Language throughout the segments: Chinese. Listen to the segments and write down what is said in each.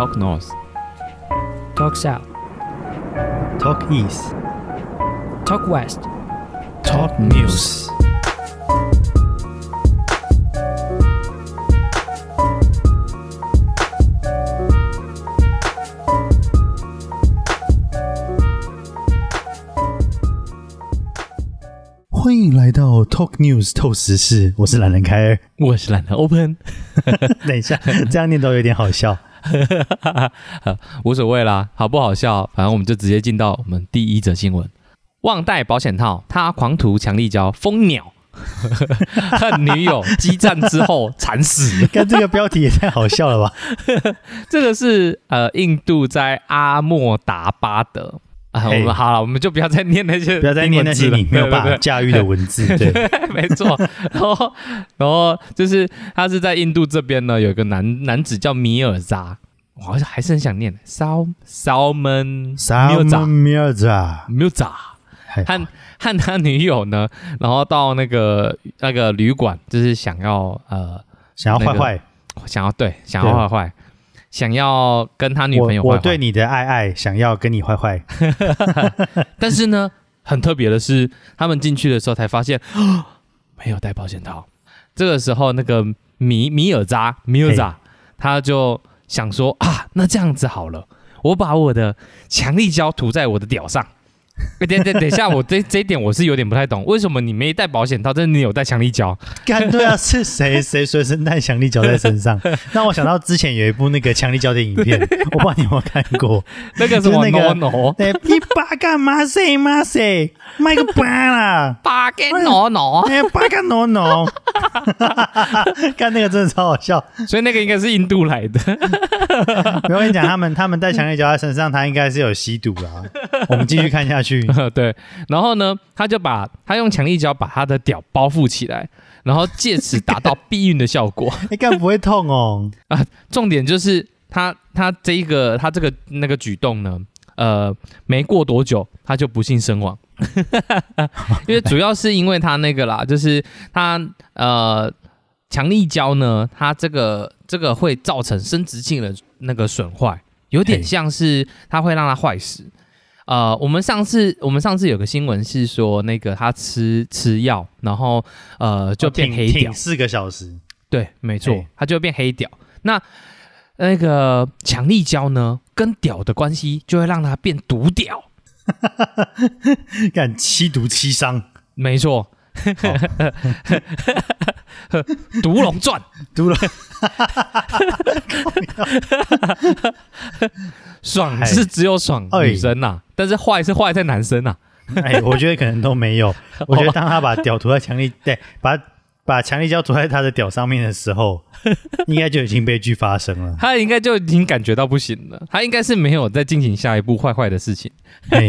Talk North, Talk South, Talk East, Talk West. Talk News。欢迎来到 Talk News 透时事，我是懒人凯尔。我是懒得 Open，等一下，这样念都有点好笑。无所谓啦，好不好笑？反正我们就直接进到我们第一则新闻：忘带保险套，他狂徒强力胶，疯鸟，恨女友激战之后惨死。看这个标题也太好笑了吧？这个是呃，印度在阿莫达巴德啊。我们好了，我们就不要再念那些，不要再念那些你没有办法对驾驭的文字。对，对没错。然后，然后就是他是在印度这边呢，有一个男男子叫米尔扎，我好像还是很想念烧烧门米尔扎 Salmon Mirza，米尔扎。嘿。和和他女友呢，然后到那个那个旅馆，就是想要呃想要坏坏，想要对想要坏坏，想要跟他女朋友坏坏我我对你的爱爱，想要跟你坏坏。但是呢，很特别的是，他们进去的时候才发现 没有带保险套。这个时候，那个米米尔扎米尔扎他就想说啊，那这样子好了，我把我的强力胶涂在我的屌上。欸 等等等一下，我这这一点我是有点不太懂，为什么你没带保险套，但是你有带强力胶？干对啊，是谁谁随身带强力胶在身上？让我想到之前有一部那个强力胶的影片，我不知道你有没有看过。那个什么就是那个你爸干嘛塞嘛塞，卖个巴啦！八个 no no，哎，巴干 no no，干那个真的超好笑。所以那个应该是印度来的。我跟你讲，他们他们带强力胶在身上，他应该是有吸毒啦。我们继续看下去。对，然后呢，他就把他用强力胶把他的屌包覆起来，然后借此达到避孕的效果。应该不会痛哦。啊重点就是他他这一个他这个那个举动呢，呃，没过多久他就不幸身亡，因为主要是因为他那个啦，就是他呃强力胶呢，它这个这个会造成生殖器的那个损坏，有点像是它会让它坏死。呃，我们上次我们上次有个新闻是说，那个他吃吃药，然后呃就变黑屌，四个小时。对，没错嘿，它就会变黑屌。那那个强力胶呢，跟屌的关系就会让他变毒屌，干七毒七伤，没错。毒龙传，毒了。爽是只有爽哎。女生呐、但是坏是坏在男生呐、哎，我觉得可能都没有。我觉得当他把屌涂在墙里，对，把把强力胶涂在他的屌上面的时候，应该就已经悲剧发生了。他应该就已经感觉到不行了，他应该是没有再进行下一步坏坏的事情。嘿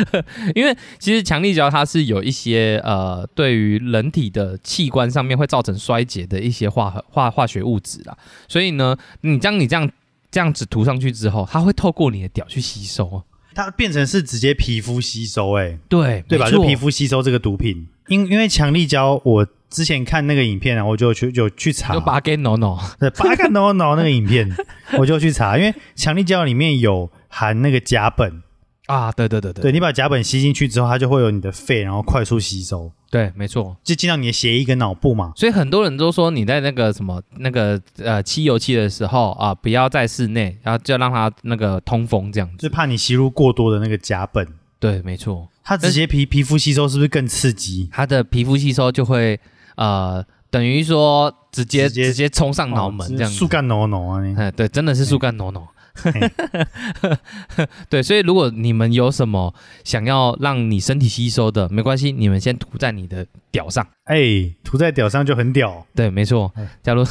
因为其实强力胶它是有一些呃，对于人体的器官上面会造成衰竭的一些化合化化学物质啦，所以呢，你将你这样这样子涂上去之后，它会透过你的屌去吸收，它变成是直接皮肤吸收、哎，对对吧？就皮肤吸收这个毒品。因因为强力胶，我之前看那个影片啊，我就去就去查。就，把它给 no no，对，八个 no no 那个影片，我就去查，因为强力胶里面有含那个甲苯，啊，对对对对。对你把甲苯吸进去之后，它就会有你的肺，然后快速吸收，对，没错。就进到你的血液跟脑部嘛。所以很多人都说你在那个什么那个呃吸油漆的时候啊，不要在室内，然后就让它那个通风这样子。就怕你吸入过多的那个甲苯，对，没错，它直接皮皮肤吸收是不是更刺激？它的皮肤吸收就会呃，等于说直接直接直接冲上脑门哦这样子。树干挠挠啊！你哎，对，真的是树干挪挪。对，所以如果你们有什么想要让你身体吸收的，没关系，你们先涂在你的屌上。哎，涂在屌上就很屌。对，没错哎。假如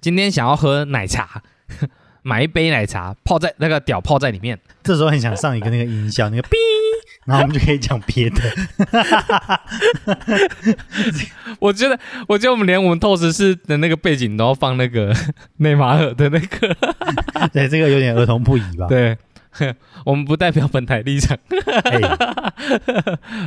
今天想要喝奶茶，买一杯奶茶泡在那个屌泡在里面，这时候很想上一个那个音效，那个哔，然后我们就可以讲别的。我觉得，我觉得我们连我们透视室的那个背景都要放那个 内马尔的那个，对，这个有点儿童不宜吧？对，我们不代表本台立场。哎，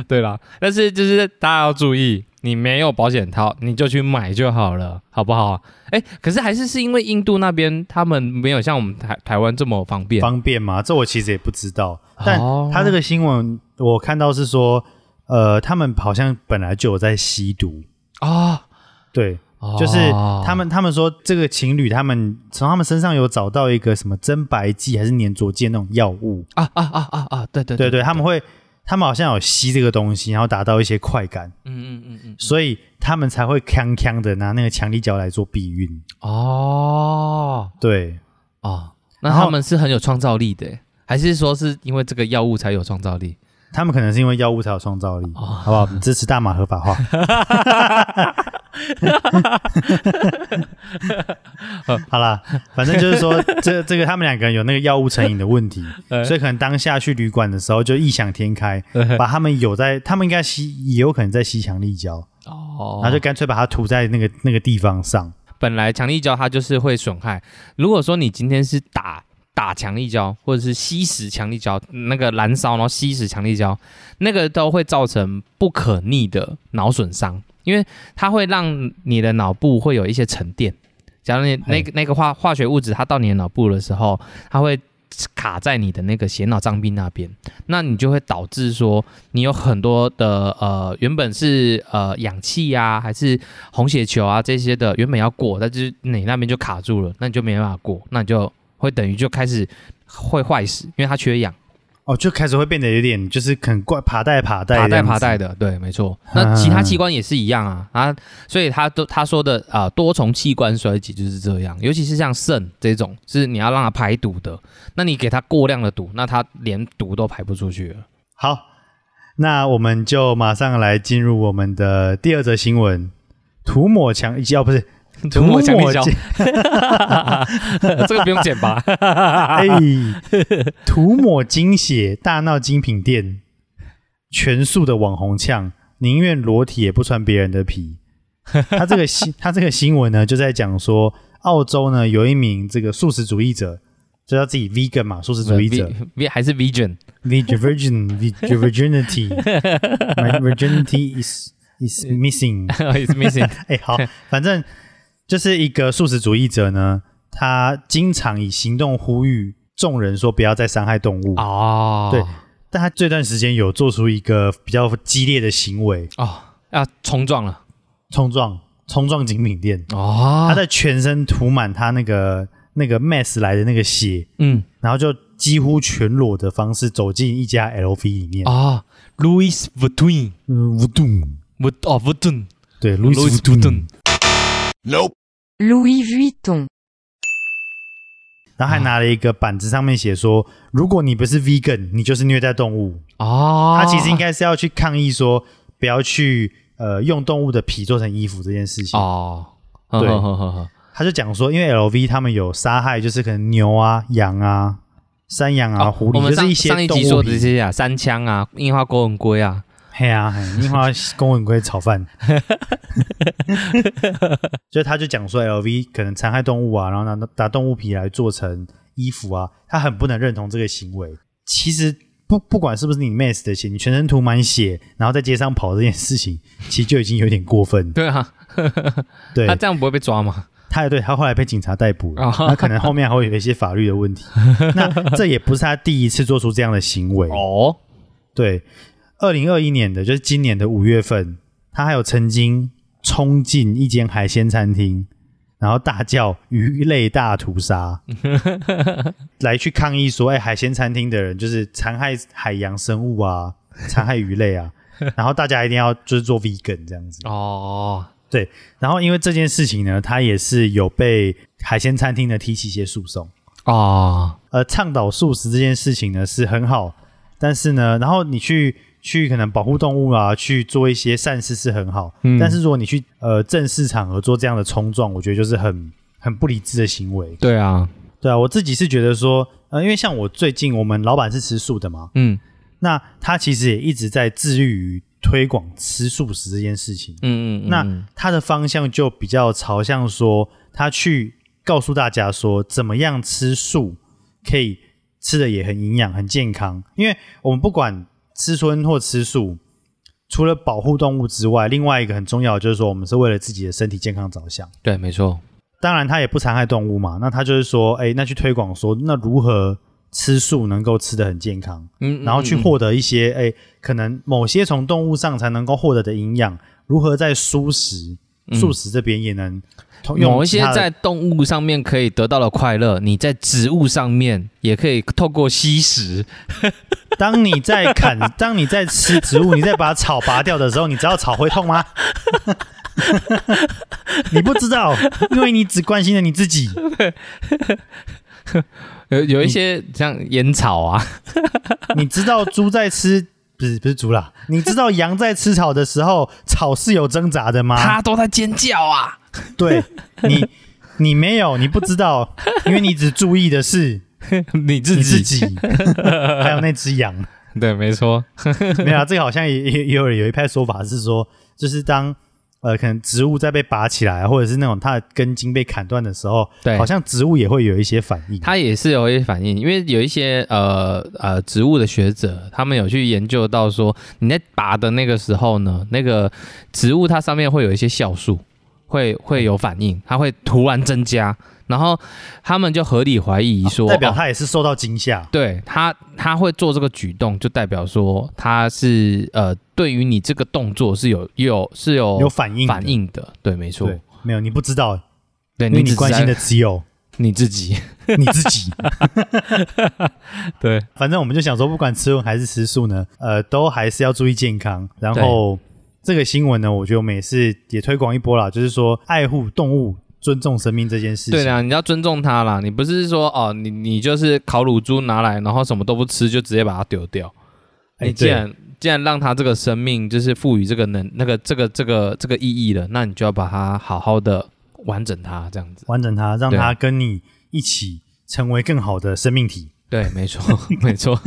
对啦，但是就是大家要注意，你没有保险套，你就去买就好了，好不好？哎，可是还是是因为印度那边他们没有像我们台台湾这么方便方便吗？这我其实也不知道。但哦他这个新闻我看到是说，呃，他们好像本来就有在吸毒，啊，对，哦。就是他们他们说这个情侣他们从他们身上有找到一个什么增白剂还是粘着剂那种药物，啊啊啊啊啊，对对对对，他们会他们好像有吸这个东西，然后达到一些快感，嗯嗯嗯嗯，所以他们才会锵锵的拿那个强力胶来做避孕。哦。对，哦，那他们是很有创造力的，还是说是因为这个药物才有创造力？他们可能是因为药物才有创造力，哦好不好？我们支持大麻合法化。好啦，反正就是说，这这个他们两个人有那个药物成瘾的问题，呃 所以可能当下去旅馆的时候就异想天开，把他们有在，他们应该吸，也有可能在吸强力胶，哦然后就干脆把它涂在那个那个地方上。本来强力胶它就是会损害。如果说你今天是打打强力胶，或者是吸食强力胶，那个燃烧然后吸食强力胶，那个都会造成不可逆的脑损伤，因为它会让你的脑部会有一些沉淀。假如你那个那个化化学物质它到你的脑部的时候，它会卡在你的那个血脑障壁那边，那你就会导致说你有很多的呃原本是呃氧气呀、还是红血球啊这些的原本要过，但是你那边就卡住了，那你就没办法过，那你就会等于就开始会坏死，因为它缺氧，哦，就开始会变得有点就是很怪，爬带爬带，爬带爬带。的，对，没错。那其他器官也是一样啊啊，所以他都他说的啊、多重器官衰竭就是这样，尤其是像肾这种是你要让它排毒的，那你给它过量的毒，那它连毒都排不出去了。好，那我们就马上来进入我们的第二则新闻：涂抹强哦，不是 涂抹强力胶精，这个不用剪吧？哎，涂抹精血大闹精品店，全素的网红呛，宁愿裸体也不穿别人的皮。他这个新他这个新闻呢，就在讲说，澳洲呢有一名这个素食主义者，就叫自己 vegan 嘛，素食主义者 V 还是 Vision？，virgin virginity is is missing。is missing 哎、好，反正就是一个素食主义者呢，他经常以行动呼吁众人说不要再伤害动物，哦，对但他这段时间有做出一个比较激烈的行为，哦，要冲撞了。冲撞冲撞精品店，哦。他在全身涂满他那个那个 mess 来的那个血，嗯。然后就几乎全裸的方式走进一家 LV 里面，啊，Louis Vuitton 嗯，乌顿，Vut 哦 Vuitton 对，Louis 乌顿 Vuitton，Louis Vuitton. 然后还拿了一个板子，上面写说，如果你不是 vegan，你就是虐待动物。哦，他其实应该是要去抗议说，不要去呃用动物的皮做成衣服这件事情。哦，对呵呵呵呵他就讲说，因为 LV 他们有杀害，就是可能牛啊、羊啊、山羊啊、哦狐狸，就是一些动物皮。集说的这些啊，三枪啊，樱花勾吻龟啊，嘿啊，嘿，樱花公文龟炒饭。就他就讲说，LV 可能残害动物啊，然后拿拿动物皮来做成衣服啊，他很不能认同这个行为。其实不不管是不是你 Max 的血，你全身涂满血，然后在街上跑这件事情，其实就已经有点过分。对啊，对他，这样不会被抓吗？他也对他后来被警察逮捕了，哦那可能后面还会有一些法律的问题。那这也不是他第一次做出这样的行为。哦，对，二零二一年的就是今年的五月份，他还有曾经冲进一间海鲜餐厅，然后大叫“鱼类大屠杀”，来去抗议说：“哎，海鲜餐厅的人就是残害海洋生物啊，残害鱼类啊。”然后大家一定要就是做 vegan 这样子。哦，对然后因为这件事情呢，他也是有被海鲜餐厅呢提起一些诉讼。哦，呃，倡导素食这件事情呢是很好，但是呢，然后你去去可能保护动物啊，去做一些善事是很好，嗯但是如果你去呃正式场合做这样的冲撞，我觉得就是很很不理智的行为。对啊，对啊，我自己是觉得说，呃，因为像我最近我们老板是吃素的嘛，嗯那他其实也一直在致力于推广吃素食这件事情。嗯嗯，那嗯他的方向就比较朝向说，他去告诉大家说，怎么样吃素可以吃的也很营养、很健康。因为我们不管吃荤或吃素，除了保护动物之外，另外一个很重要的就是说，我们是为了自己的身体健康着想。对，没错，当然，它也不残害动物嘛。那他就是说，哎，那去推广说，那如何吃素能够吃得很健康，嗯，然后去嗯获得一些哎，可能某些从动物上才能够获得的营养，如何在蔬食、嗯素食这边也能同用某一些在动物上面可以得到的快乐，你在植物上面也可以透过吸食。当你在砍，当你在吃植物，你在把草拔掉的时候，你知道草会痛吗？你不知道，因为你只关心了你自己。有有一些像烟草啊，你知道猪在吃，不是不是猪啦，你知道羊在吃草的时候，草是有挣扎的吗？它都在尖叫啊。对你，你没有，你不知道，因为你只注意的是 你自己自己己，还有那只羊。对，没错，没有、啊，这个好像也也也有有一派说法是说，就是当呃可能植物在被拔起来，或者是那种它的根茎被砍断的时候，对好像植物也会有一些反应。它也是有一些反应，因为有一些呃呃植物的学者，他们有去研究到说，你在拔的那个时候呢，那个植物它上面会有一些酵素，会会有反应，它会突然增加，然后他们就合理怀疑说，代表哦它也是受到惊吓。对他，他会做这个举动，就代表说他是呃，对于你这个动作是有有是有有反应的，反应的，对，没错，没有你不知道，对你你关心的只有 你自己，你自己。对反正我们就想说，不管吃荤还是吃素呢，呃，都还是要注意健康。然后这个新闻呢，我觉得我们也是也推广一波啦，就是说爱护动物、尊重生命这件事情。对啦，你要尊重它啦，你不是说哦，你你就是烤乳猪拿来，然后什么都不吃，就直接把它丢掉。哎你既然既然让它这个生命就是赋予这个能那个这个这个这个意义了，那你就要把它好好的完整它，这样子。完整它，让它跟你一起成为更好的生命体。对，没错，没错。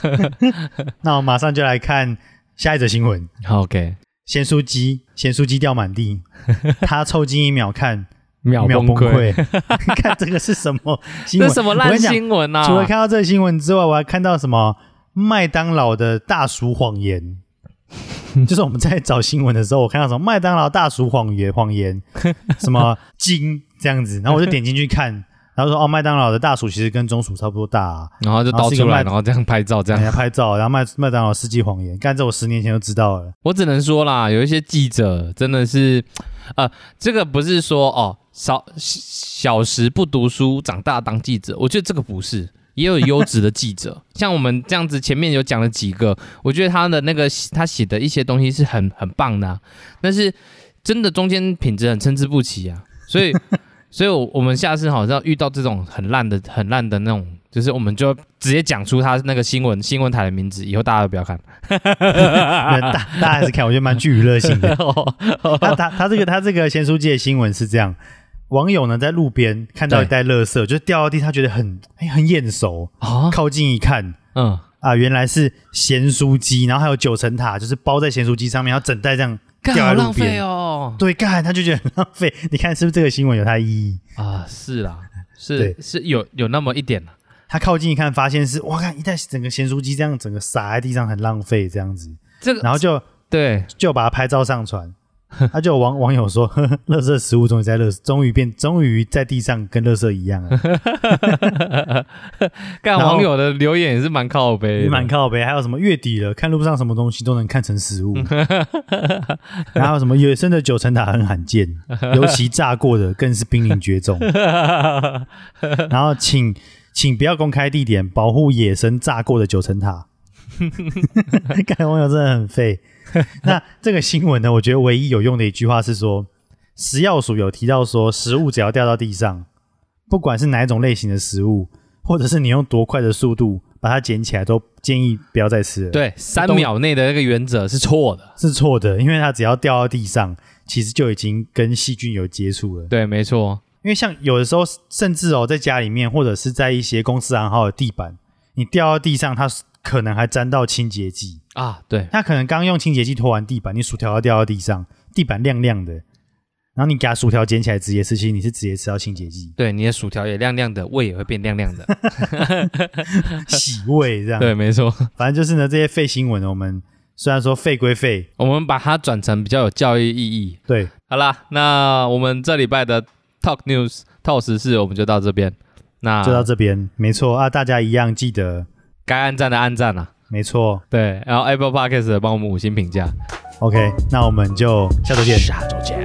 那我马上就来看下一则新闻：好 OK，咸酥鸡，咸酥鸡掉满地，他凑近一秒看，秒秒崩崩溃。溃。看这个是什么新闻？这什么烂新闻啊！除了看到这个新闻之外，我还看到什么麦当劳的大叔谎言。就是我们在找新闻的时候，我看到什么麦当劳大叔谎言谎言，什么金这样子，然后我就点进去看，然后说哦，麦当劳的大薯其实跟中薯差不多大、啊，然后就倒出来，然后这样拍照，这样。拍照，然后麦麦当劳世纪谎言，干这我十年前就知道了。我只能说啦，有一些记者真的是，呃，这个不是说哦，少小时不读书，长大当记者，我觉得这个不是。也有优质的记者，像我们这样子，前面有讲了几个，我觉得他的那个他写的一些东西是很很棒的啊、但是真的中间品质很参差不齐啊，所以，所以我我们下次好像遇到这种很烂的、很烂的那种，就是我们就直接讲出他那个新闻新闻台的名字，以后大家都不要看。大大家还是看，我觉得蛮具娱乐性的。哦他他他这个他这个咸书记的新闻是这样：网友呢在路边看到一袋垃圾，就掉到地，他觉得很哎很眼熟，啊，靠近一看嗯，啊，原来是咸酥鸡，然后还有九层塔，就是包在咸酥鸡上面，然后整袋这样干掉在浪费边。哦。对，干他就觉得很浪费。你看是不是这个新闻有它的意义？啊，是啦，是对是有有那么一点啦。他靠近一看，发现是哇，看一袋整个咸酥鸡这样整个撒在地上，很浪费这样子，这个然后就对，就把它拍照上传。他就有网网友说，呵 呵垃圾食物终于在垃，终于变，终于在地上跟垃圾一样了，干然后网友的留言也是蛮靠背的，蛮靠背。还有什么月底了，看路上什么东西都能看成食物，然后什么野生的九层塔很罕见，尤其炸过的更是濒临绝种。然后请请不要公开地点，保护野生炸过的九层塔。看网友真的很废。那这个新闻呢，我觉得唯一有用的一句话是说，食药署有提到说，食物只要掉到地上，不管是哪一种类型的食物，或者是你用多快的速度把它捡起来，都建议不要再吃了。，对，三秒内的那个原则是错的。是错的，因为它只要掉到地上，其实就已经跟细菌有接触了。对，没错，因为像有的时候，甚至哦，在家里面或者是在一些公司行号的地板，你掉到地上，它可能还沾到清洁剂。啊，对，他可能刚用清洁剂拖完地板，你薯条要掉到地上，地板亮亮的，然后你给他薯条捡起来直接吃，其实你是直接吃到清洁剂，对，你的薯条也亮亮的，胃也会变亮亮的。洗胃这样。对，，没错，反正就是呢，这些废新闻，我们虽然说废归废，我们把它转成比较有教育意义。对，好啦，那我们这礼拜的 Talk News 透时事我们就到这边。那就到这边，没错啊，大家一样记得，该按赞的按赞啊，没错对，然后 Apple Podcast 的帮我们五星评价。，OK，那我们就下周见。下周见。